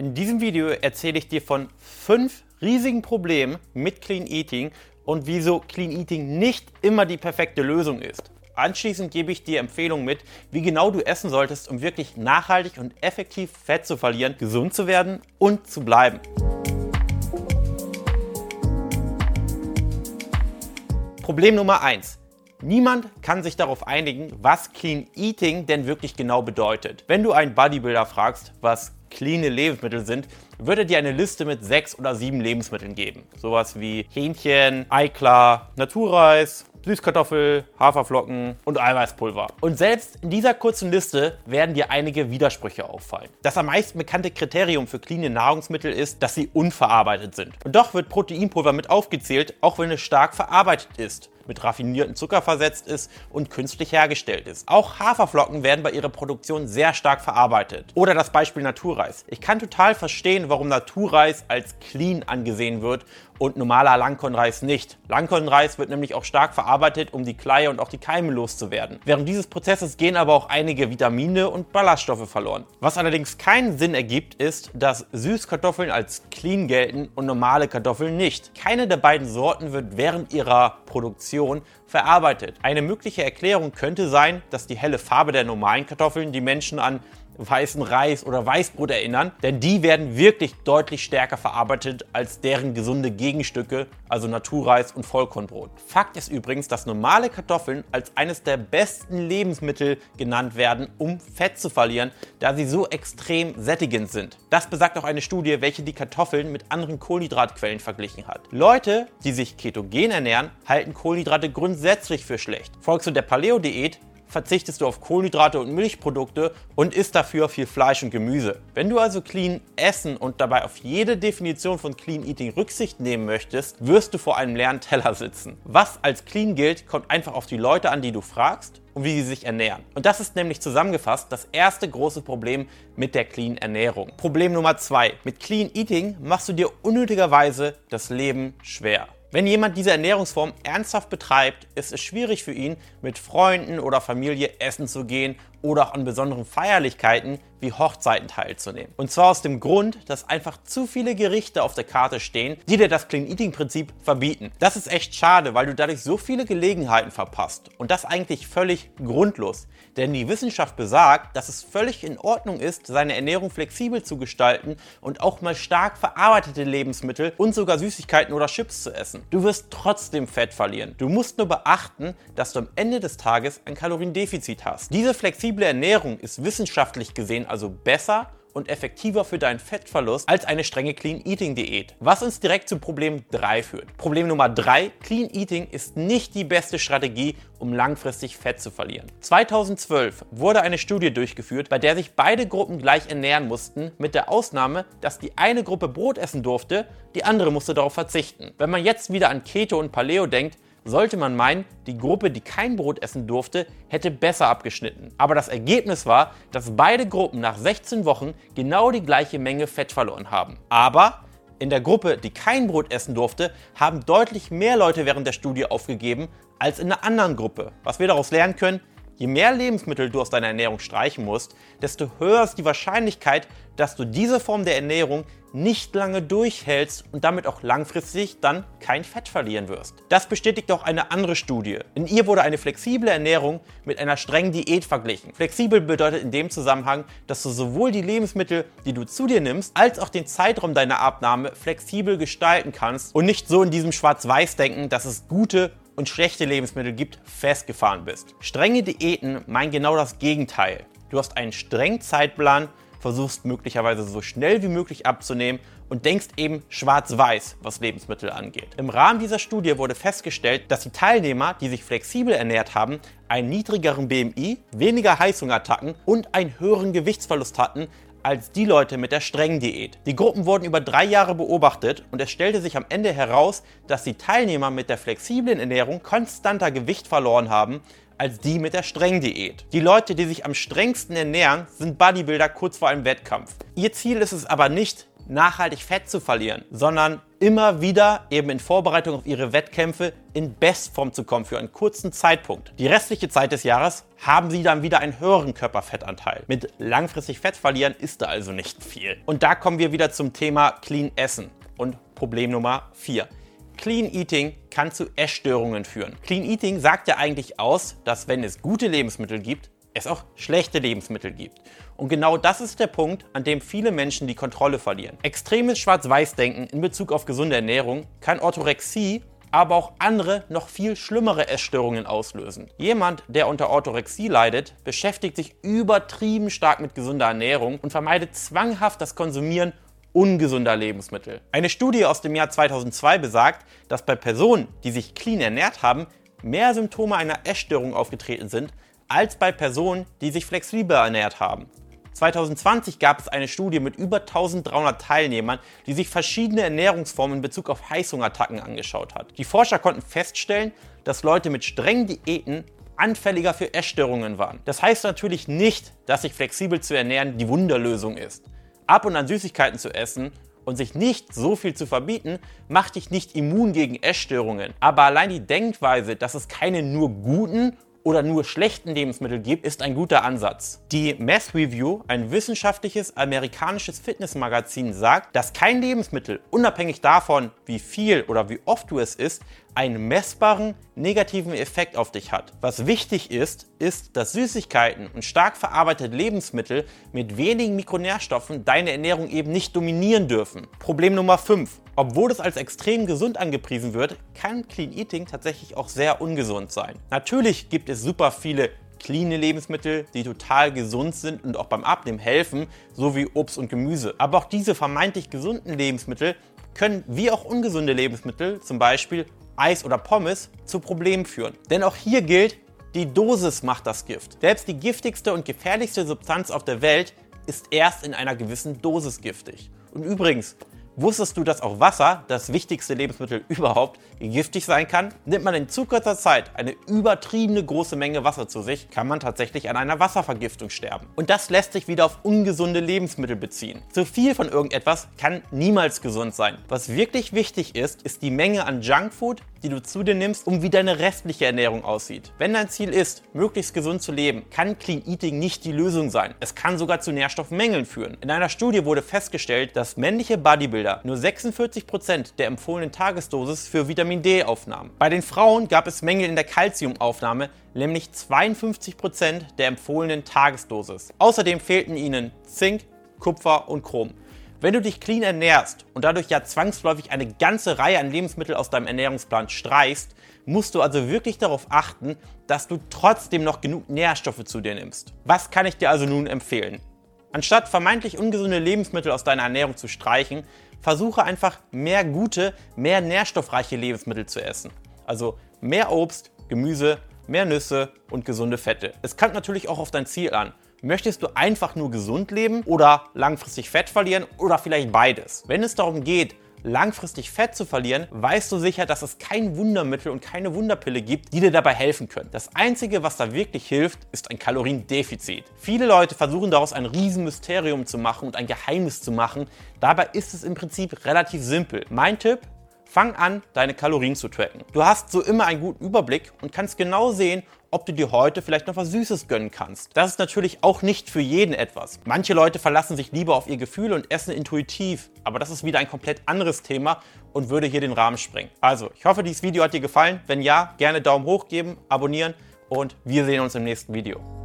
In diesem Video erzähle ich dir von fünf riesigen Problemen mit Clean Eating und wieso Clean Eating nicht immer die perfekte Lösung ist. Anschließend gebe ich dir Empfehlungen mit, wie genau du essen solltest, um wirklich nachhaltig und effektiv Fett zu verlieren, gesund zu werden und zu bleiben. Problem Nummer 1. Niemand kann sich darauf einigen, was Clean Eating denn wirklich genau bedeutet. Wenn du einen Bodybuilder fragst, was cleane Lebensmittel sind, würde dir eine Liste mit sechs oder sieben Lebensmitteln geben. Sowas wie Hähnchen, Eiklar, Naturreis, Süßkartoffel, Haferflocken und Eiweißpulver. Und selbst in dieser kurzen Liste werden dir einige Widersprüche auffallen. Das am meisten bekannte Kriterium für cleane Nahrungsmittel ist, dass sie unverarbeitet sind. Und doch wird Proteinpulver mit aufgezählt, auch wenn es stark verarbeitet ist mit raffinierten Zucker versetzt ist und künstlich hergestellt ist. Auch Haferflocken werden bei ihrer Produktion sehr stark verarbeitet. Oder das Beispiel Naturreis. Ich kann total verstehen, warum Naturreis als clean angesehen wird und normaler Langkornreis nicht. Langkornreis wird nämlich auch stark verarbeitet, um die Kleie und auch die Keime loszuwerden. Während dieses Prozesses gehen aber auch einige Vitamine und Ballaststoffe verloren. Was allerdings keinen Sinn ergibt, ist, dass Süßkartoffeln als clean gelten und normale Kartoffeln nicht. Keine der beiden Sorten wird während ihrer Produktion verarbeitet. Eine mögliche Erklärung könnte sein, dass die helle Farbe der normalen Kartoffeln die Menschen an weißen Reis oder Weißbrot erinnern, denn die werden wirklich deutlich stärker verarbeitet als deren gesunde Gegenstücke, also Naturreis und Vollkornbrot. Fakt ist übrigens, dass normale Kartoffeln als eines der besten Lebensmittel genannt werden, um Fett zu verlieren, da sie so extrem sättigend sind. Das besagt auch eine Studie, welche die Kartoffeln mit anderen Kohlenhydratquellen verglichen hat. Leute, die sich ketogen ernähren, halten Kohlenhydrate grundsätzlich für schlecht. Folgst du der Paleo-Diät, verzichtest du auf Kohlenhydrate und Milchprodukte und isst dafür viel Fleisch und Gemüse. Wenn du also clean essen und dabei auf jede Definition von Clean Eating Rücksicht nehmen möchtest, wirst du vor einem leeren Teller sitzen. Was als clean gilt, kommt einfach auf die Leute an, die du fragst und wie sie sich ernähren. Und das ist nämlich zusammengefasst das erste große Problem mit der Clean Ernährung. Problem Nummer zwei: Mit Clean Eating machst du dir unnötigerweise das Leben schwer. Wenn jemand diese Ernährungsform ernsthaft betreibt, ist es schwierig für ihn, mit Freunden oder Familie essen zu gehen oder auch an besonderen Feierlichkeiten wie Hochzeiten teilzunehmen. Und zwar aus dem Grund, dass einfach zu viele Gerichte auf der Karte stehen, die dir das Clean Eating Prinzip verbieten. Das ist echt schade, weil du dadurch so viele Gelegenheiten verpasst. Und das eigentlich völlig grundlos. Denn die Wissenschaft besagt, dass es völlig in Ordnung ist, seine Ernährung flexibel zu gestalten und auch mal stark verarbeitete Lebensmittel und sogar Süßigkeiten oder Chips zu essen. Du wirst trotzdem Fett verlieren. Du musst nur beachten, dass du am Ende des Tages ein Kaloriendefizit hast. Diese flexible Flexible Ernährung ist wissenschaftlich gesehen also besser und effektiver für deinen Fettverlust als eine strenge Clean Eating Diät. Was uns direkt zu Problem 3 führt. Problem Nummer 3, Clean Eating ist nicht die beste Strategie, um langfristig Fett zu verlieren. 2012 wurde eine Studie durchgeführt, bei der sich beide Gruppen gleich ernähren mussten, mit der Ausnahme, dass die eine Gruppe Brot essen durfte, die andere musste darauf verzichten. Wenn man jetzt wieder an Keto und Paleo denkt, sollte man meinen, die Gruppe, die kein Brot essen durfte, hätte besser abgeschnitten. Aber das Ergebnis war, dass beide Gruppen nach 16 Wochen genau die gleiche Menge Fett verloren haben. Aber in der Gruppe, die kein Brot essen durfte, haben deutlich mehr Leute während der Studie aufgegeben als in der anderen Gruppe. Was wir daraus lernen können, Je mehr Lebensmittel du aus deiner Ernährung streichen musst, desto höher ist die Wahrscheinlichkeit, dass du diese Form der Ernährung nicht lange durchhältst und damit auch langfristig dann kein Fett verlieren wirst. Das bestätigt auch eine andere Studie. In ihr wurde eine flexible Ernährung mit einer strengen Diät verglichen. Flexibel bedeutet in dem Zusammenhang, dass du sowohl die Lebensmittel, die du zu dir nimmst, als auch den Zeitraum deiner Abnahme flexibel gestalten kannst und nicht so in diesem Schwarz-Weiß-Denken, dass es gute und schlechte Lebensmittel gibt, festgefahren bist. Strenge Diäten meinen genau das Gegenteil. Du hast einen strengen Zeitplan, versuchst möglicherweise so schnell wie möglich abzunehmen und denkst eben schwarz-weiß, was Lebensmittel angeht. Im Rahmen dieser Studie wurde festgestellt, dass die Teilnehmer, die sich flexibel ernährt haben, einen niedrigeren BMI, weniger Heißhungerattacken und einen höheren Gewichtsverlust hatten als die Leute mit der strengen Diät. Die Gruppen wurden über drei Jahre beobachtet und es stellte sich am Ende heraus, dass die Teilnehmer mit der flexiblen Ernährung konstanter Gewicht verloren haben als die mit der strengen Diät. Die Leute, die sich am strengsten ernähren, sind Bodybuilder kurz vor einem Wettkampf. Ihr Ziel ist es aber nicht, nachhaltig Fett zu verlieren, sondern immer wieder eben in Vorbereitung auf ihre Wettkämpfe in Bestform zu kommen für einen kurzen Zeitpunkt. Die restliche Zeit des Jahres haben sie dann wieder einen höheren Körperfettanteil. Mit langfristig Fett verlieren ist da also nicht viel. Und da kommen wir wieder zum Thema Clean Essen und Problem Nummer 4. Clean Eating kann zu Essstörungen führen. Clean Eating sagt ja eigentlich aus, dass wenn es gute Lebensmittel gibt, es auch schlechte Lebensmittel gibt. Und genau das ist der Punkt, an dem viele Menschen die Kontrolle verlieren. Extremes Schwarz-Weiß-Denken in Bezug auf gesunde Ernährung kann Orthorexie, aber auch andere, noch viel schlimmere Essstörungen auslösen. Jemand, der unter Orthorexie leidet, beschäftigt sich übertrieben stark mit gesunder Ernährung und vermeidet zwanghaft das Konsumieren ungesunder Lebensmittel. Eine Studie aus dem Jahr 2002 besagt, dass bei Personen, die sich clean ernährt haben, mehr Symptome einer Essstörung aufgetreten sind, als bei Personen, die sich flexibel ernährt haben. 2020 gab es eine Studie mit über 1300 Teilnehmern, die sich verschiedene Ernährungsformen in Bezug auf Heißhungerattacken angeschaut hat. Die Forscher konnten feststellen, dass Leute mit strengen Diäten anfälliger für Essstörungen waren. Das heißt natürlich nicht, dass sich flexibel zu ernähren die Wunderlösung ist. Ab und an Süßigkeiten zu essen und sich nicht so viel zu verbieten, macht dich nicht immun gegen Essstörungen. Aber allein die Denkweise, dass es keine nur guten oder nur schlechten Lebensmittel gibt, ist ein guter Ansatz. Die Meth Review, ein wissenschaftliches amerikanisches Fitnessmagazin, sagt, dass kein Lebensmittel, unabhängig davon, wie viel oder wie oft du es isst, einen messbaren negativen Effekt auf dich hat. Was wichtig ist, ist, dass Süßigkeiten und stark verarbeitete Lebensmittel mit wenigen Mikronährstoffen deine Ernährung eben nicht dominieren dürfen. Problem Nummer 5. Obwohl es als extrem gesund angepriesen wird, kann Clean Eating tatsächlich auch sehr ungesund sein. Natürlich gibt es super viele cleane Lebensmittel, die total gesund sind und auch beim Abnehmen helfen, so wie Obst und Gemüse. Aber auch diese vermeintlich gesunden Lebensmittel können wie auch ungesunde Lebensmittel, zum Beispiel Eis oder Pommes, zu Problemen führen. Denn auch hier gilt, die Dosis macht das Gift. Selbst die giftigste und gefährlichste Substanz auf der Welt ist erst in einer gewissen Dosis giftig. Und übrigens, Wusstest du, dass auch Wasser, das wichtigste Lebensmittel überhaupt, giftig sein kann? Nimmt man in zu kurzer Zeit eine übertriebene große Menge Wasser zu sich, kann man tatsächlich an einer Wasservergiftung sterben. Und das lässt sich wieder auf ungesunde Lebensmittel beziehen. Zu viel von irgendetwas kann niemals gesund sein. Was wirklich wichtig ist, ist die Menge an Junkfood, die du zu dir nimmst, um wie deine restliche Ernährung aussieht. Wenn dein Ziel ist, möglichst gesund zu leben, kann Clean Eating nicht die Lösung sein. Es kann sogar zu Nährstoffmängeln führen. In einer Studie wurde festgestellt, dass männliche Bodybuilder nur 46% der empfohlenen Tagesdosis für Vitamin D aufnahmen. Bei den Frauen gab es Mängel in der Kalziumaufnahme, nämlich 52% der empfohlenen Tagesdosis. Außerdem fehlten ihnen Zink, Kupfer und Chrom. Wenn du dich clean ernährst und dadurch ja zwangsläufig eine ganze Reihe an Lebensmitteln aus deinem Ernährungsplan streichst, musst du also wirklich darauf achten, dass du trotzdem noch genug Nährstoffe zu dir nimmst. Was kann ich dir also nun empfehlen? Anstatt vermeintlich ungesunde Lebensmittel aus deiner Ernährung zu streichen, versuche einfach mehr gute, mehr nährstoffreiche Lebensmittel zu essen. Also mehr Obst, Gemüse, mehr Nüsse und gesunde Fette. Es kommt natürlich auch auf dein Ziel an. Möchtest du einfach nur gesund leben oder langfristig Fett verlieren oder vielleicht beides? Wenn es darum geht, langfristig Fett zu verlieren, weißt du sicher, dass es kein Wundermittel und keine Wunderpille gibt, die dir dabei helfen können. Das Einzige, was da wirklich hilft, ist ein Kaloriendefizit. Viele Leute versuchen daraus ein Riesenmysterium zu machen und ein Geheimnis zu machen. Dabei ist es im Prinzip relativ simpel. Mein Tipp, Fang an, deine Kalorien zu tracken. Du hast so immer einen guten Überblick und kannst genau sehen, ob du dir heute vielleicht noch was Süßes gönnen kannst. Das ist natürlich auch nicht für jeden etwas. Manche Leute verlassen sich lieber auf ihr Gefühl und essen intuitiv, aber das ist wieder ein komplett anderes Thema und würde hier den Rahmen sprengen. Also, ich hoffe, dieses Video hat dir gefallen. Wenn ja, gerne Daumen hoch geben, abonnieren und wir sehen uns im nächsten Video.